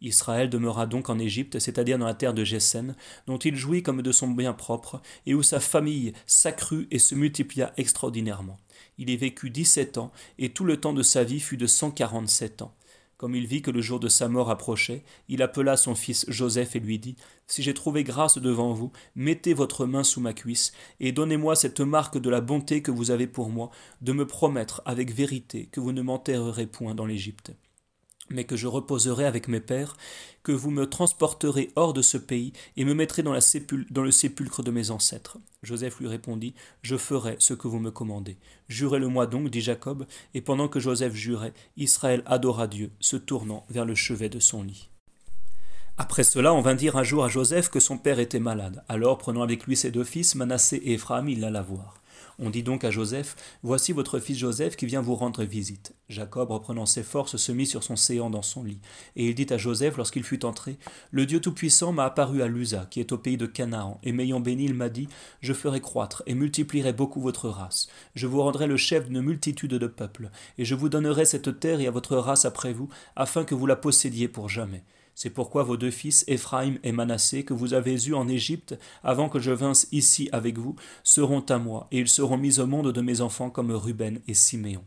Israël demeura donc en Égypte, c'est-à-dire dans la terre de Gessen, dont il jouit comme de son bien propre, et où sa famille s'accrut et se multiplia extraordinairement. Il y vécut dix-sept ans, et tout le temps de sa vie fut de cent quarante-sept ans. Comme il vit que le jour de sa mort approchait, il appela son fils Joseph et lui dit Si j'ai trouvé grâce devant vous, mettez votre main sous ma cuisse, et donnez-moi cette marque de la bonté que vous avez pour moi, de me promettre avec vérité que vous ne m'enterrerez point dans l'Égypte mais que je reposerai avec mes pères, que vous me transporterez hors de ce pays et me mettrez dans, le sépulcre de mes ancêtres. Joseph lui répondit, Je ferai ce que vous me commandez. Jurez-le-moi donc, dit Jacob, et pendant que Joseph jurait, Israël adora Dieu, se tournant vers le chevet de son lit. Après cela, on vint dire un jour à Joseph que son père était malade. Alors, prenant avec lui ses deux fils, Manassé et Ephraim, il l'alla voir. On dit donc à Joseph Voici votre fils Joseph qui vient vous rendre visite. Jacob, reprenant ses forces, se mit sur son séant dans son lit. Et il dit à Joseph lorsqu'il fut entré Le Dieu Tout-Puissant m'a apparu à Lusa, qui est au pays de Canaan, et m'ayant béni, il m'a dit Je ferai croître et multiplierai beaucoup votre race. Je vous rendrai le chef d'une multitude de peuples, et je vous donnerai cette terre et à votre race après vous, afin que vous la possédiez pour jamais. C'est pourquoi vos deux fils, Éphraïm et Manassé, que vous avez eus en Égypte, avant que je vinsse ici avec vous, seront à moi, et ils seront mis au monde de mes enfants comme Ruben et Siméon.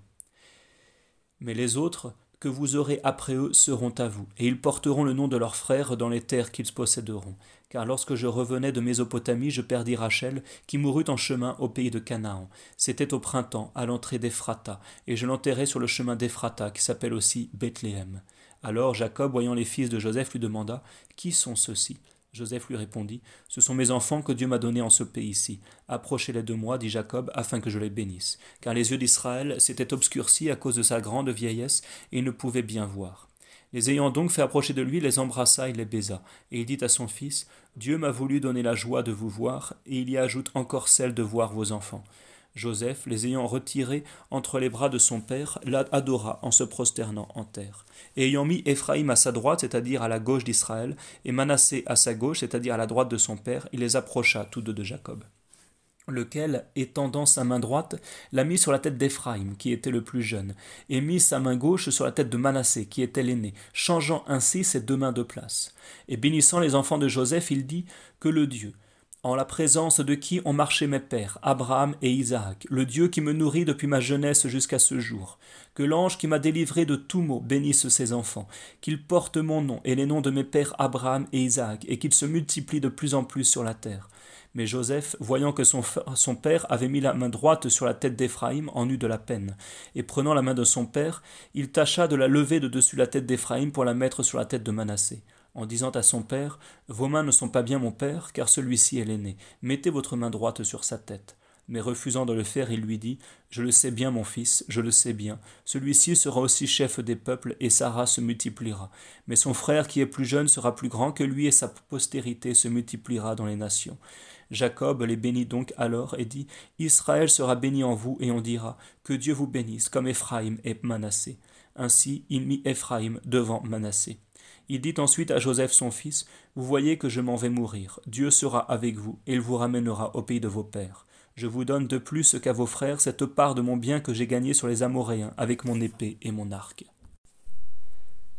Mais les autres, que vous aurez après eux seront à vous, et ils porteront le nom de leurs frères dans les terres qu'ils posséderont. Car lorsque je revenais de Mésopotamie, je perdis Rachel, qui mourut en chemin au pays de Canaan. C'était au printemps, à l'entrée d'Ephrata, et je l'enterrai sur le chemin d'Ephrata, qui s'appelle aussi Bethléem. Alors Jacob, voyant les fils de Joseph, lui demanda Qui sont ceux-ci? Joseph lui répondit Ce sont mes enfants que Dieu m'a donnés en ce pays-ci. Approchez-les de moi, dit Jacob, afin que je les bénisse. Car les yeux d'Israël s'étaient obscurcis à cause de sa grande vieillesse, et il ne pouvait bien voir. Les ayant donc fait approcher de lui, les embrassa et les baisa. Et il dit à son fils Dieu m'a voulu donner la joie de vous voir, et il y ajoute encore celle de voir vos enfants. Joseph, les ayant retirés entre les bras de son père, l'adora en se prosternant en terre. Et ayant mis Éphraïm à sa droite, c'est-à-dire à la gauche d'Israël, et Manassé à sa gauche, c'est-à-dire à la droite de son père, il les approcha tous deux de Jacob lequel, étendant sa main droite, l'a mis sur la tête d'Éphraïm, qui était le plus jeune, et mit sa main gauche sur la tête de Manassé, qui était l'aîné, changeant ainsi ses deux mains de place. Et bénissant les enfants de Joseph, il dit que le Dieu, en la présence de qui ont marché mes pères, Abraham et Isaac, le Dieu qui me nourrit depuis ma jeunesse jusqu'à ce jour. Que l'ange qui m'a délivré de tout maux bénisse ses enfants, qu'il porte mon nom et les noms de mes pères Abraham et Isaac, et qu'il se multiplie de plus en plus sur la terre. Mais Joseph, voyant que son, son père avait mis la main droite sur la tête d'Éphraïm, en eut de la peine. Et prenant la main de son père, il tâcha de la lever de dessus la tête d'Éphraïm pour la mettre sur la tête de Manassé en disant à son père Vos mains ne sont pas bien mon père, car celui-ci est l'aîné. Mettez votre main droite sur sa tête. Mais refusant de le faire, il lui dit Je le sais bien, mon fils, je le sais bien. Celui-ci sera aussi chef des peuples, et sa race se multipliera. Mais son frère qui est plus jeune sera plus grand que lui, et sa postérité se multipliera dans les nations. Jacob les bénit donc alors et dit Israël sera béni en vous, et on dira Que Dieu vous bénisse, comme Éphraïm et Manassé. Ainsi il mit Éphraïm devant Manassé. Il dit ensuite à Joseph son fils, Vous voyez que je m'en vais mourir, Dieu sera avec vous, et il vous ramènera au pays de vos pères. Je vous donne de plus qu'à vos frères cette part de mon bien que j'ai gagné sur les Amoréens avec mon épée et mon arc.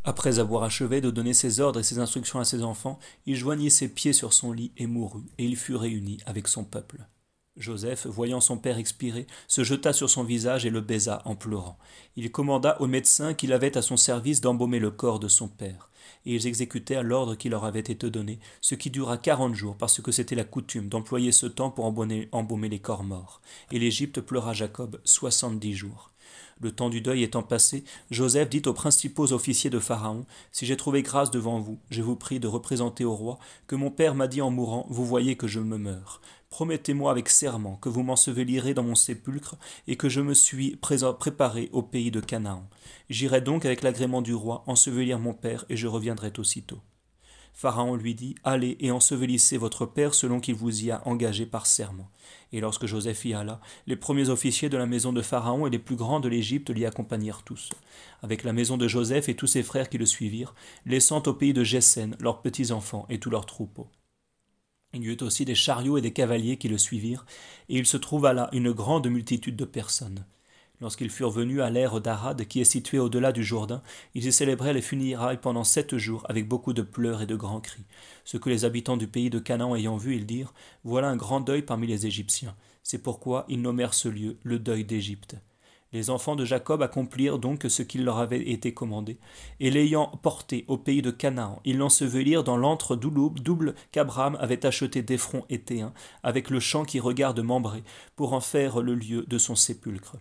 Après avoir achevé de donner ses ordres et ses instructions à ses enfants, il joignit ses pieds sur son lit et mourut, et il fut réuni avec son peuple. Joseph, voyant son père expirer, se jeta sur son visage et le baisa en pleurant. Il commanda aux médecins qu'il avait à son service d'embaumer le corps de son père et ils exécutèrent l'ordre qui leur avait été donné, ce qui dura quarante jours, parce que c'était la coutume d'employer ce temps pour embaumer les corps morts. Et l'Égypte pleura Jacob soixante-dix jours. Le temps du deuil étant passé, Joseph dit aux principaux officiers de Pharaon Si j'ai trouvé grâce devant vous, je vous prie de représenter au roi que mon père m'a dit en mourant Vous voyez que je me meurs. Promettez-moi avec serment que vous m'ensevelirez dans mon sépulcre et que je me suis préparé au pays de Canaan. J'irai donc avec l'agrément du roi ensevelir mon père et je reviendrai aussitôt. Pharaon lui dit Allez et ensevelissez votre père selon qu'il vous y a engagé par serment. Et lorsque Joseph y alla, les premiers officiers de la maison de Pharaon et les plus grands de l'Égypte l'y accompagnèrent tous, avec la maison de Joseph et tous ses frères qui le suivirent, laissant au pays de Gessen leurs petits enfants et tous leurs troupeaux. Il y eut aussi des chariots et des cavaliers qui le suivirent, et il se trouva là une grande multitude de personnes. Lorsqu'ils furent venus à l'ère d'Arad, qui est située au-delà du Jourdain, ils y célébraient les funérailles pendant sept jours, avec beaucoup de pleurs et de grands cris. Ce que les habitants du pays de Canaan ayant vu, ils dirent Voilà un grand deuil parmi les Égyptiens. C'est pourquoi ils nommèrent ce lieu le deuil d'Égypte. Les enfants de Jacob accomplirent donc ce qu'il leur avait été commandé, et l'ayant porté au pays de Canaan, ils l'ensevelirent dans l'antre double qu'Abraham avait acheté d'Ephron étéen, avec le champ qui regarde Mambré, pour en faire le lieu de son sépulcre.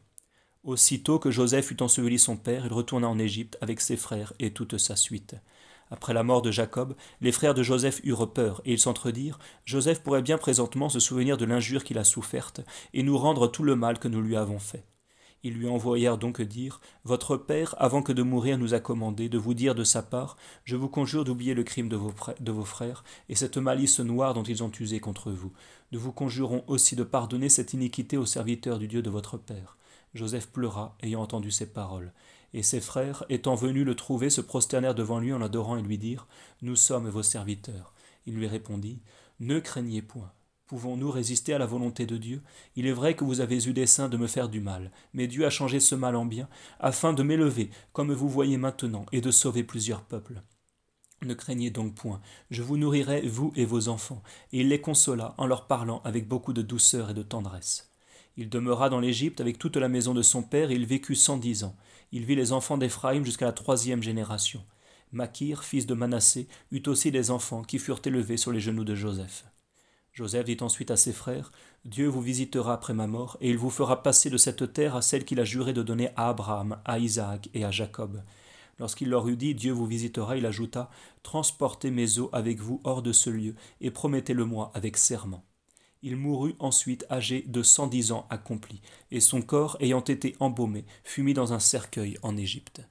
Aussitôt que Joseph eut enseveli son père, il retourna en Égypte avec ses frères et toute sa suite. Après la mort de Jacob, les frères de Joseph eurent peur, et ils s'entredirent Joseph pourrait bien présentement se souvenir de l'injure qu'il a soufferte, et nous rendre tout le mal que nous lui avons fait. Ils lui envoyèrent donc dire Votre père, avant que de mourir, nous a commandé de vous dire de sa part Je vous conjure d'oublier le crime de vos, de vos frères et cette malice noire dont ils ont usé contre vous. Nous vous conjurons aussi de pardonner cette iniquité aux serviteurs du Dieu de votre père. Joseph pleura, ayant entendu ces paroles. Et ses frères, étant venus le trouver, se prosternèrent devant lui en l'adorant et lui dirent Nous sommes vos serviteurs. Il lui répondit Ne craignez point. Pouvons-nous résister à la volonté de Dieu? Il est vrai que vous avez eu dessein de me faire du mal, mais Dieu a changé ce mal en bien, afin de m'élever, comme vous voyez maintenant, et de sauver plusieurs peuples. Ne craignez donc point, je vous nourrirai, vous et vos enfants. Et il les consola en leur parlant avec beaucoup de douceur et de tendresse. Il demeura dans l'Égypte avec toute la maison de son père, et il vécut cent dix ans. Il vit les enfants d'Éphraïm jusqu'à la troisième génération. Makir, fils de Manassé, eut aussi des enfants qui furent élevés sur les genoux de Joseph. Joseph dit ensuite à ses frères Dieu vous visitera après ma mort, et il vous fera passer de cette terre à celle qu'il a juré de donner à Abraham, à Isaac et à Jacob. Lorsqu'il leur eut dit Dieu vous visitera, il ajouta Transportez mes os avec vous hors de ce lieu, et promettez-le-moi avec serment. Il mourut ensuite âgé de cent dix ans accomplis, et son corps ayant été embaumé fut mis dans un cercueil en Égypte.